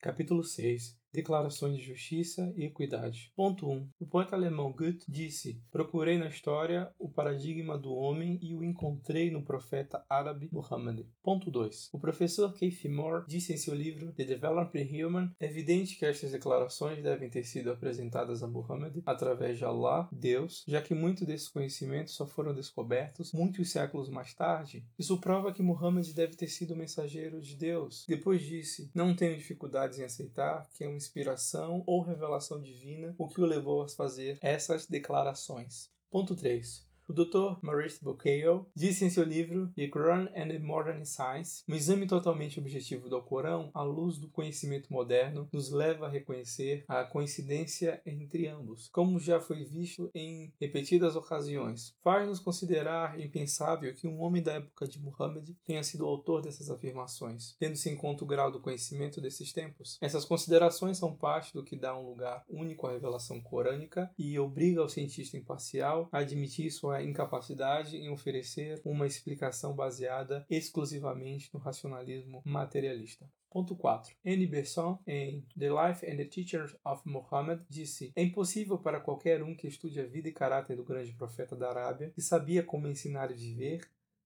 Capítulo 6 Declarações de Justiça e Equidade. Ponto 1. O poeta alemão Goethe disse: Procurei na história o paradigma do homem e o encontrei no profeta árabe Muhammad. Ponto 2. O professor Keith Moore disse em seu livro The Developing Human: É evidente que estas declarações devem ter sido apresentadas a Muhammad através de Allah, Deus, já que muitos desses conhecimentos só foram descobertos muitos séculos mais tarde. Isso prova que Muhammad deve ter sido o mensageiro de Deus. Depois disse: Não tenho dificuldades em aceitar que é um inspiração ou revelação divina o que o levou a fazer essas declarações. Ponto 3. O Dr. Maurice Bucaille disse em seu livro The Quran and the Modern Science: um exame totalmente objetivo do Corão, à luz do conhecimento moderno, nos leva a reconhecer a coincidência entre ambos, como já foi visto em repetidas ocasiões. Faz-nos considerar impensável que um homem da época de Muhammad tenha sido autor dessas afirmações, tendo-se em conta o grau do conhecimento desses tempos. Essas considerações são parte do que dá um lugar único à revelação corânica e obriga o cientista imparcial a admitir sua incapacidade em oferecer uma explicação baseada exclusivamente no racionalismo materialista. Ponto 4. Anne Besson, em The Life and the Teachers of Muhammad, disse: É impossível para qualquer um que estude a vida e caráter do grande profeta da Arábia, que sabia como ensinar e viver,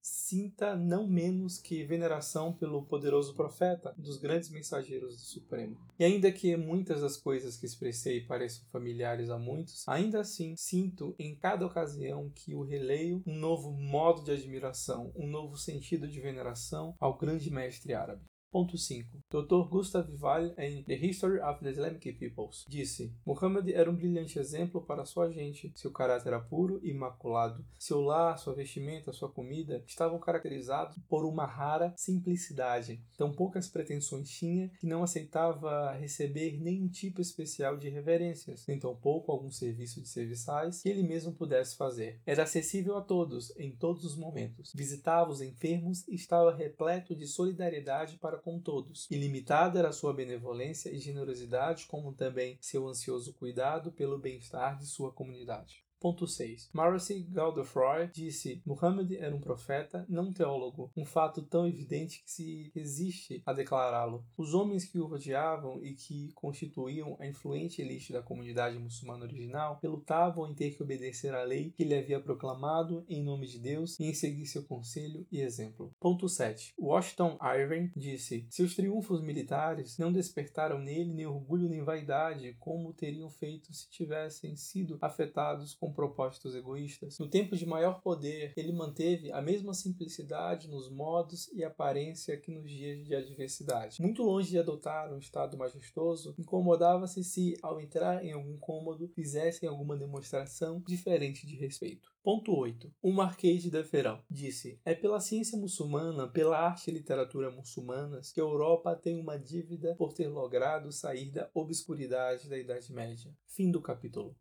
sinta não menos que veneração pelo poderoso profeta, dos grandes mensageiros do Supremo. E ainda que muitas das coisas que expressei pareçam familiares a muitos, ainda assim sinto em cada ocasião que o releio um novo modo de admiração, um novo sentido de veneração ao grande mestre árabe. Ponto 5. Dr. Gustav Wall, em The History of the Islamic Peoples, disse: Muhammad era um brilhante exemplo para sua gente. Seu caráter era puro e imaculado. Seu lar, sua vestimenta, sua comida estavam caracterizados por uma rara simplicidade. Tão poucas pretensões tinha que não aceitava receber nenhum tipo especial de reverências, nem tampouco algum serviço de serviçais que ele mesmo pudesse fazer. Era acessível a todos, em todos os momentos. Visitava os enfermos e estava repleto de solidariedade para com todos. Ilimitada era sua benevolência e generosidade, como também seu ansioso cuidado pelo bem-estar de sua comunidade. Ponto 6. Marcy Godefroy disse: Muhammad era um profeta, não teólogo, um fato tão evidente que se resiste a declará-lo. Os homens que o rodeavam e que constituíam a influente elite da comunidade muçulmana original relutavam em ter que obedecer à lei que ele havia proclamado em nome de Deus e em seguir seu conselho e exemplo. Ponto 7. Washington Irving disse: Seus triunfos militares não despertaram nele nem orgulho nem vaidade, como teriam feito se tivessem sido afetados com propósitos egoístas. No tempo de maior poder, ele manteve a mesma simplicidade nos modos e aparência que nos dias de adversidade. Muito longe de adotar um estado majestoso, incomodava-se se, ao entrar em algum cômodo, fizessem alguma demonstração diferente de respeito. Ponto 8. O Marquês de Deferão disse: É pela ciência muçulmana, pela arte e literatura muçulmanas que a Europa tem uma dívida por ter logrado sair da obscuridade da Idade Média. Fim do capítulo.